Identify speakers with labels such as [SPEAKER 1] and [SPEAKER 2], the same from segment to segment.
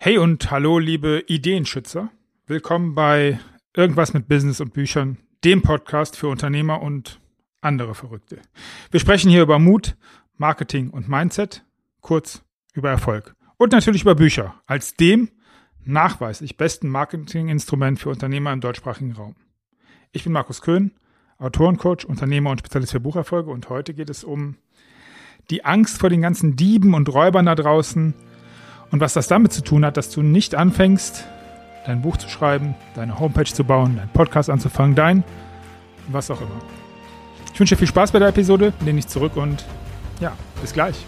[SPEAKER 1] Hey und hallo, liebe Ideenschützer. Willkommen bei Irgendwas mit Business und Büchern, dem Podcast für Unternehmer und andere Verrückte. Wir sprechen hier über Mut, Marketing und Mindset, kurz über Erfolg. Und natürlich über Bücher, als dem nachweislich besten Marketinginstrument für Unternehmer im deutschsprachigen Raum. Ich bin Markus Köhn, Autorencoach, Unternehmer und Spezialist für Bucherfolge und heute geht es um die Angst vor den ganzen Dieben und Räubern da draußen und was das damit zu tun hat, dass du nicht anfängst, dein Buch zu schreiben, deine Homepage zu bauen, deinen Podcast anzufangen, dein was auch immer. Ich wünsche dir viel Spaß bei der Episode, lehne ich zurück und ja, bis gleich.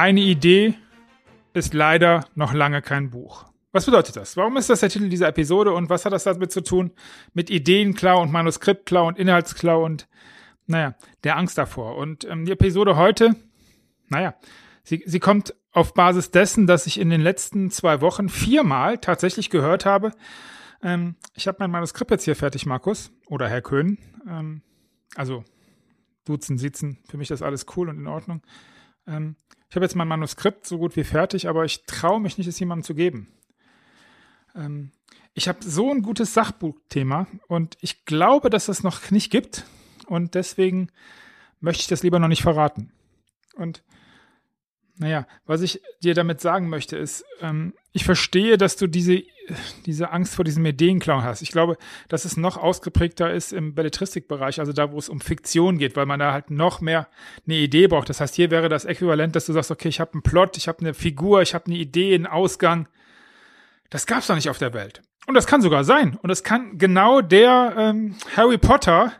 [SPEAKER 1] Eine Idee ist leider noch lange kein Buch. Was bedeutet das? Warum ist das der Titel dieser Episode und was hat das damit zu tun mit Ideenklau und Manuskriptklau und Inhaltsklau und naja, der Angst davor? Und ähm, die Episode heute, naja, sie, sie kommt auf Basis dessen, dass ich in den letzten zwei Wochen viermal tatsächlich gehört habe, ähm, ich habe mein Manuskript jetzt hier fertig, Markus, oder Herr Köhn. Ähm, also duzen, sitzen, für mich ist alles cool und in Ordnung. Ähm, ich habe jetzt mein Manuskript so gut wie fertig, aber ich traue mich nicht, es jemandem zu geben. Ähm, ich habe so ein gutes Sachbuchthema und ich glaube, dass es noch nicht gibt und deswegen möchte ich das lieber noch nicht verraten. Und naja, was ich dir damit sagen möchte, ist, ähm, ich verstehe, dass du diese, diese Angst vor diesem Ideenklau hast. Ich glaube, dass es noch ausgeprägter ist im Belletristikbereich, also da, wo es um Fiktion geht, weil man da halt noch mehr eine Idee braucht. Das heißt, hier wäre das Äquivalent, dass du sagst, okay, ich habe einen Plot, ich habe eine Figur, ich habe eine Idee, einen Ausgang. Das gab's doch nicht auf der Welt. Und das kann sogar sein. Und es kann genau der ähm, Harry Potter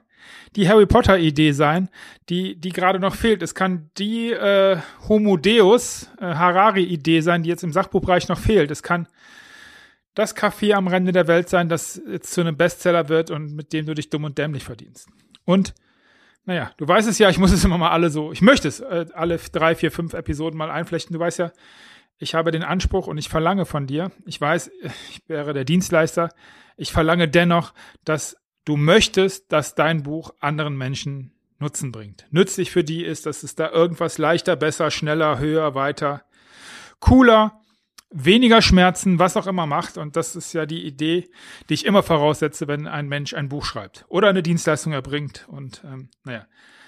[SPEAKER 1] die Harry Potter Idee sein, die, die gerade noch fehlt. Es kann die äh, Homo Deus äh, Harari Idee sein, die jetzt im Sachbuchbereich noch fehlt. Es kann das Café am Rande der Welt sein, das jetzt zu einem Bestseller wird und mit dem du dich dumm und dämlich verdienst. Und naja, du weißt es ja, ich muss es immer mal alle so, ich möchte es äh, alle drei, vier, fünf Episoden mal einflechten. Du weißt ja, ich habe den Anspruch und ich verlange von dir, ich weiß, ich wäre der Dienstleister, ich verlange dennoch, dass du möchtest, dass dein Buch anderen Menschen Nutzen bringt. Nützlich für die ist, dass es da irgendwas leichter, besser, schneller, höher, weiter, cooler, weniger Schmerzen, was auch immer macht. Und das ist ja die Idee, die ich immer voraussetze, wenn ein Mensch ein Buch schreibt oder eine Dienstleistung erbringt. Und ähm, naja,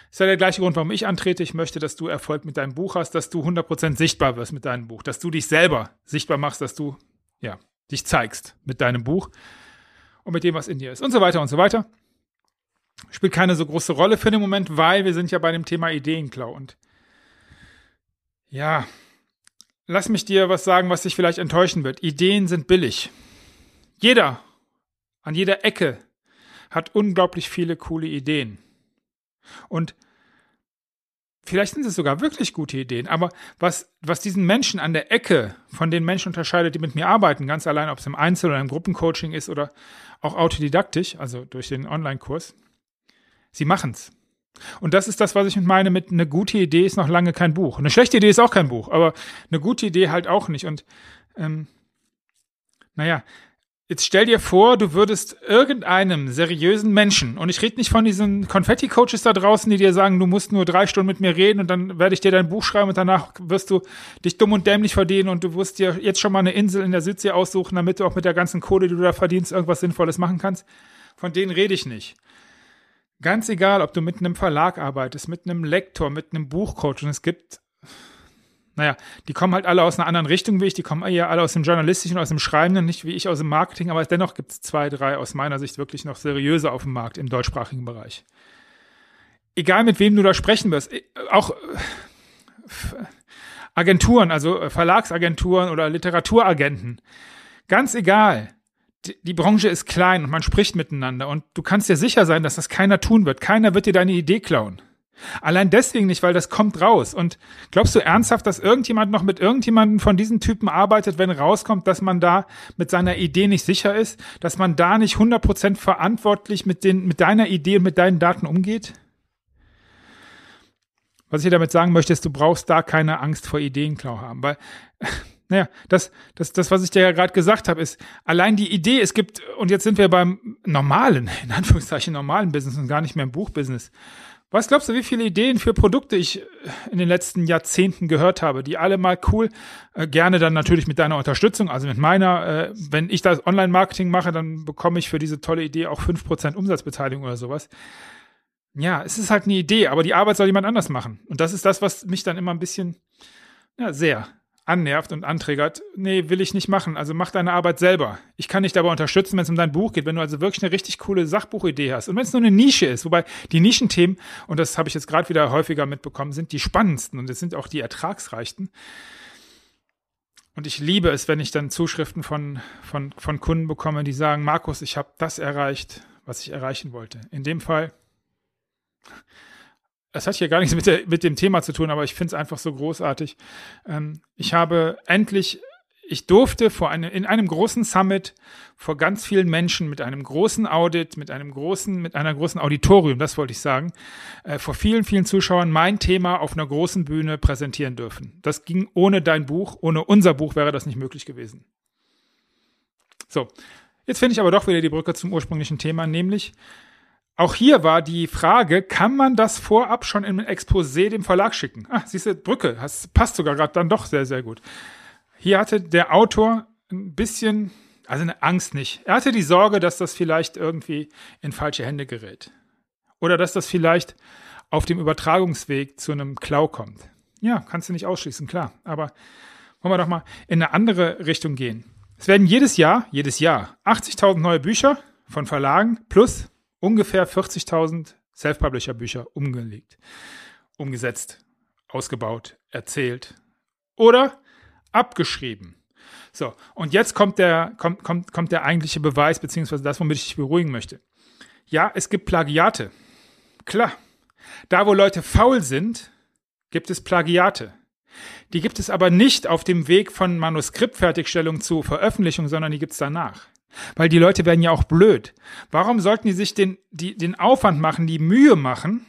[SPEAKER 1] ist ja der gleiche Grund, warum ich antrete. Ich möchte, dass du Erfolg mit deinem Buch hast, dass du 100% sichtbar wirst mit deinem Buch, dass du dich selber sichtbar machst, dass du ja dich zeigst mit deinem Buch und mit dem, was in dir ist und so weiter und so weiter. Spielt keine so große Rolle für den Moment, weil wir sind ja bei dem Thema Ideenklau und ja, lass mich dir was sagen, was dich vielleicht enttäuschen wird. Ideen sind billig. Jeder an jeder Ecke hat unglaublich viele coole Ideen. Und Vielleicht sind es sogar wirklich gute Ideen, aber was, was diesen Menschen an der Ecke von den Menschen unterscheidet, die mit mir arbeiten, ganz allein, ob es im Einzel- oder im Gruppencoaching ist oder auch autodidaktisch, also durch den Online-Kurs, sie machen's. Und das ist das, was ich meine mit eine gute Idee ist noch lange kein Buch. Eine schlechte Idee ist auch kein Buch, aber eine gute Idee halt auch nicht. Und ähm, naja, Jetzt stell dir vor, du würdest irgendeinem seriösen Menschen, und ich rede nicht von diesen Konfetti-Coaches da draußen, die dir sagen, du musst nur drei Stunden mit mir reden und dann werde ich dir dein Buch schreiben und danach wirst du dich dumm und dämlich verdienen und du wirst dir jetzt schon mal eine Insel in der Südsee aussuchen, damit du auch mit der ganzen Kohle, die du da verdienst, irgendwas Sinnvolles machen kannst. Von denen rede ich nicht. Ganz egal, ob du mit einem Verlag arbeitest, mit einem Lektor, mit einem Buchcoach und es gibt naja, die kommen halt alle aus einer anderen Richtung wie ich, die kommen eher alle aus dem Journalistischen, aus dem Schreibenden, nicht wie ich aus dem Marketing, aber dennoch gibt es zwei, drei aus meiner Sicht wirklich noch seriöse auf dem Markt im deutschsprachigen Bereich. Egal mit wem du da sprechen wirst, äh, auch äh, Agenturen, also äh, Verlagsagenturen oder Literaturagenten, ganz egal. Die Branche ist klein und man spricht miteinander und du kannst dir sicher sein, dass das keiner tun wird. Keiner wird dir deine Idee klauen. Allein deswegen nicht, weil das kommt raus. Und glaubst du ernsthaft, dass irgendjemand noch mit irgendjemandem von diesen Typen arbeitet, wenn rauskommt, dass man da mit seiner Idee nicht sicher ist, dass man da nicht 100% verantwortlich mit, den, mit deiner Idee und mit deinen Daten umgeht? Was ich damit sagen möchte, ist, du brauchst da keine Angst vor Ideenklau haben, weil naja, das, das, das, was ich dir ja gerade gesagt habe, ist allein die Idee, es gibt, und jetzt sind wir beim normalen, in Anführungszeichen normalen Business und gar nicht mehr im Buchbusiness. Was glaubst du, wie viele Ideen für Produkte ich in den letzten Jahrzehnten gehört habe, die alle mal cool, äh, gerne dann natürlich mit deiner Unterstützung, also mit meiner, äh, wenn ich das Online-Marketing mache, dann bekomme ich für diese tolle Idee auch fünf Prozent Umsatzbeteiligung oder sowas. Ja, es ist halt eine Idee, aber die Arbeit soll jemand anders machen. Und das ist das, was mich dann immer ein bisschen, ja, sehr annervt und anträgert, nee, will ich nicht machen. Also mach deine Arbeit selber. Ich kann dich dabei unterstützen, wenn es um dein Buch geht, wenn du also wirklich eine richtig coole Sachbuchidee hast. Und wenn es nur eine Nische ist, wobei die Nischenthemen, und das habe ich jetzt gerade wieder häufiger mitbekommen, sind die spannendsten und es sind auch die ertragsreichsten. Und ich liebe es, wenn ich dann Zuschriften von, von, von Kunden bekomme, die sagen, Markus, ich habe das erreicht, was ich erreichen wollte. In dem Fall es hat hier gar nichts mit, der, mit dem Thema zu tun, aber ich finde es einfach so großartig. Ähm, ich habe endlich, ich durfte vor eine, in einem großen Summit vor ganz vielen Menschen mit einem großen Audit, mit einem großen, mit einer großen Auditorium, das wollte ich sagen, äh, vor vielen, vielen Zuschauern mein Thema auf einer großen Bühne präsentieren dürfen. Das ging ohne dein Buch, ohne unser Buch wäre das nicht möglich gewesen. So, jetzt finde ich aber doch wieder die Brücke zum ursprünglichen Thema, nämlich auch hier war die Frage, kann man das vorab schon im Exposé dem Verlag schicken? Ah, siehst du, Brücke, das passt sogar gerade dann doch sehr, sehr gut. Hier hatte der Autor ein bisschen, also eine Angst nicht. Er hatte die Sorge, dass das vielleicht irgendwie in falsche Hände gerät. Oder dass das vielleicht auf dem Übertragungsweg zu einem Klau kommt. Ja, kannst du nicht ausschließen, klar. Aber wollen wir doch mal in eine andere Richtung gehen. Es werden jedes Jahr, jedes Jahr 80.000 neue Bücher von Verlagen plus ungefähr 40.000 Self-Publisher-Bücher umgelegt, umgesetzt, ausgebaut, erzählt oder abgeschrieben. So, und jetzt kommt der, kommt, kommt, kommt der eigentliche Beweis, beziehungsweise das, womit ich dich beruhigen möchte. Ja, es gibt Plagiate. Klar. Da, wo Leute faul sind, gibt es Plagiate. Die gibt es aber nicht auf dem Weg von Manuskriptfertigstellung zu Veröffentlichung, sondern die gibt es danach. Weil die Leute werden ja auch blöd. Warum sollten die sich den, die, den Aufwand machen, die Mühe machen,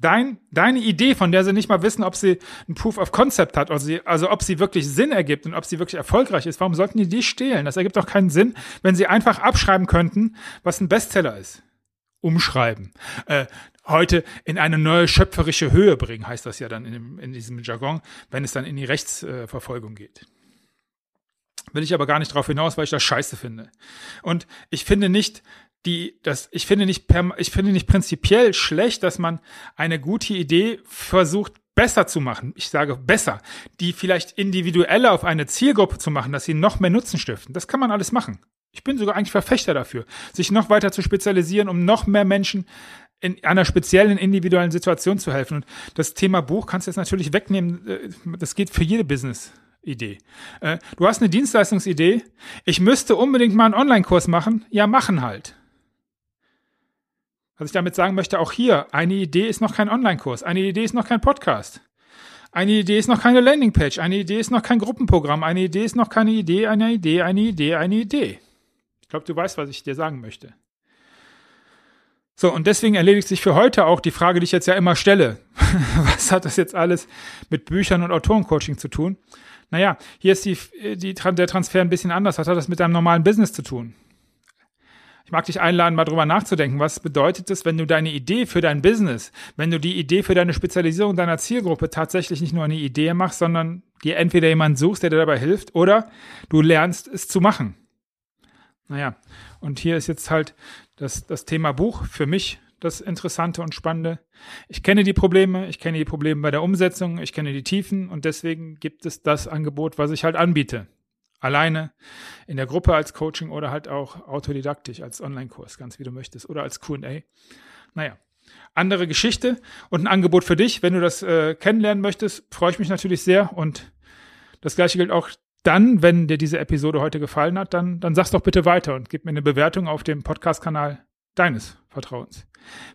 [SPEAKER 1] dein, deine Idee, von der sie nicht mal wissen, ob sie ein Proof of Concept hat, also, sie, also ob sie wirklich Sinn ergibt und ob sie wirklich erfolgreich ist, warum sollten die die stehlen? Das ergibt doch keinen Sinn, wenn sie einfach abschreiben könnten, was ein Bestseller ist. Umschreiben. Äh, heute in eine neue schöpferische Höhe bringen, heißt das ja dann in, dem, in diesem Jargon, wenn es dann in die Rechtsverfolgung geht. Will ich aber gar nicht drauf hinaus, weil ich das scheiße finde. Und ich finde nicht, die, das, ich finde nicht, ich finde nicht prinzipiell schlecht, dass man eine gute Idee versucht, besser zu machen. Ich sage besser, die vielleicht individueller auf eine Zielgruppe zu machen, dass sie noch mehr Nutzen stiften. Das kann man alles machen. Ich bin sogar eigentlich Verfechter dafür, sich noch weiter zu spezialisieren, um noch mehr Menschen in einer speziellen individuellen Situation zu helfen. Und das Thema Buch kannst du jetzt natürlich wegnehmen. Äh, das geht für jede Business. Idee. Äh, du hast eine Dienstleistungsidee. Ich müsste unbedingt mal einen Online-Kurs machen. Ja, machen halt. Was ich damit sagen möchte, auch hier, eine Idee ist noch kein Online-Kurs, eine Idee ist noch kein Podcast. Eine Idee ist noch keine Landingpage, eine Idee ist noch kein Gruppenprogramm, eine Idee ist noch keine Idee, eine Idee, eine Idee, eine Idee. Ich glaube, du weißt, was ich dir sagen möchte. So, und deswegen erledigt sich für heute auch die Frage, die ich jetzt ja immer stelle. was hat das jetzt alles mit Büchern und Autorencoaching zu tun? naja, hier ist die, die, der Transfer ein bisschen anders. Was hat das mit deinem normalen Business zu tun? Ich mag dich einladen, mal drüber nachzudenken. Was bedeutet es, wenn du deine Idee für dein Business, wenn du die Idee für deine Spezialisierung deiner Zielgruppe tatsächlich nicht nur eine Idee machst, sondern dir entweder jemanden suchst, der dir dabei hilft, oder du lernst es zu machen. Naja, und hier ist jetzt halt das, das Thema Buch für mich das Interessante und Spannende. Ich kenne die Probleme, ich kenne die Probleme bei der Umsetzung, ich kenne die Tiefen und deswegen gibt es das Angebot, was ich halt anbiete. Alleine in der Gruppe als Coaching oder halt auch autodidaktisch als Online-Kurs, ganz wie du möchtest, oder als QA. Naja, andere Geschichte und ein Angebot für dich. Wenn du das äh, kennenlernen möchtest, freue ich mich natürlich sehr und das gleiche gilt auch dann, wenn dir diese Episode heute gefallen hat, dann, dann sag's doch bitte weiter und gib mir eine Bewertung auf dem Podcast-Kanal deines Vertrauens.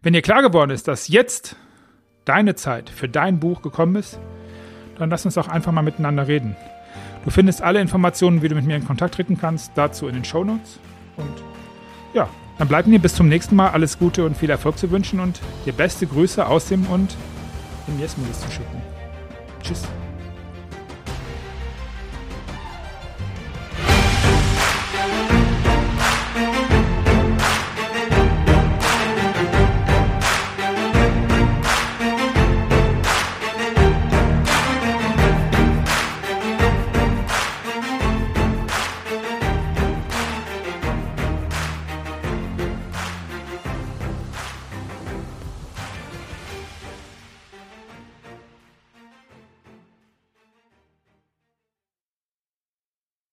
[SPEAKER 1] Wenn dir klar geworden ist, dass jetzt deine Zeit für dein Buch gekommen ist, dann lass uns doch einfach mal miteinander reden. Du findest alle Informationen, wie du mit mir in Kontakt treten kannst, dazu in den Show Notes. Und ja, dann bleibt mir bis zum nächsten Mal alles Gute und viel Erfolg zu wünschen und dir beste Grüße aus dem und in Jesmulis zu schicken. Tschüss.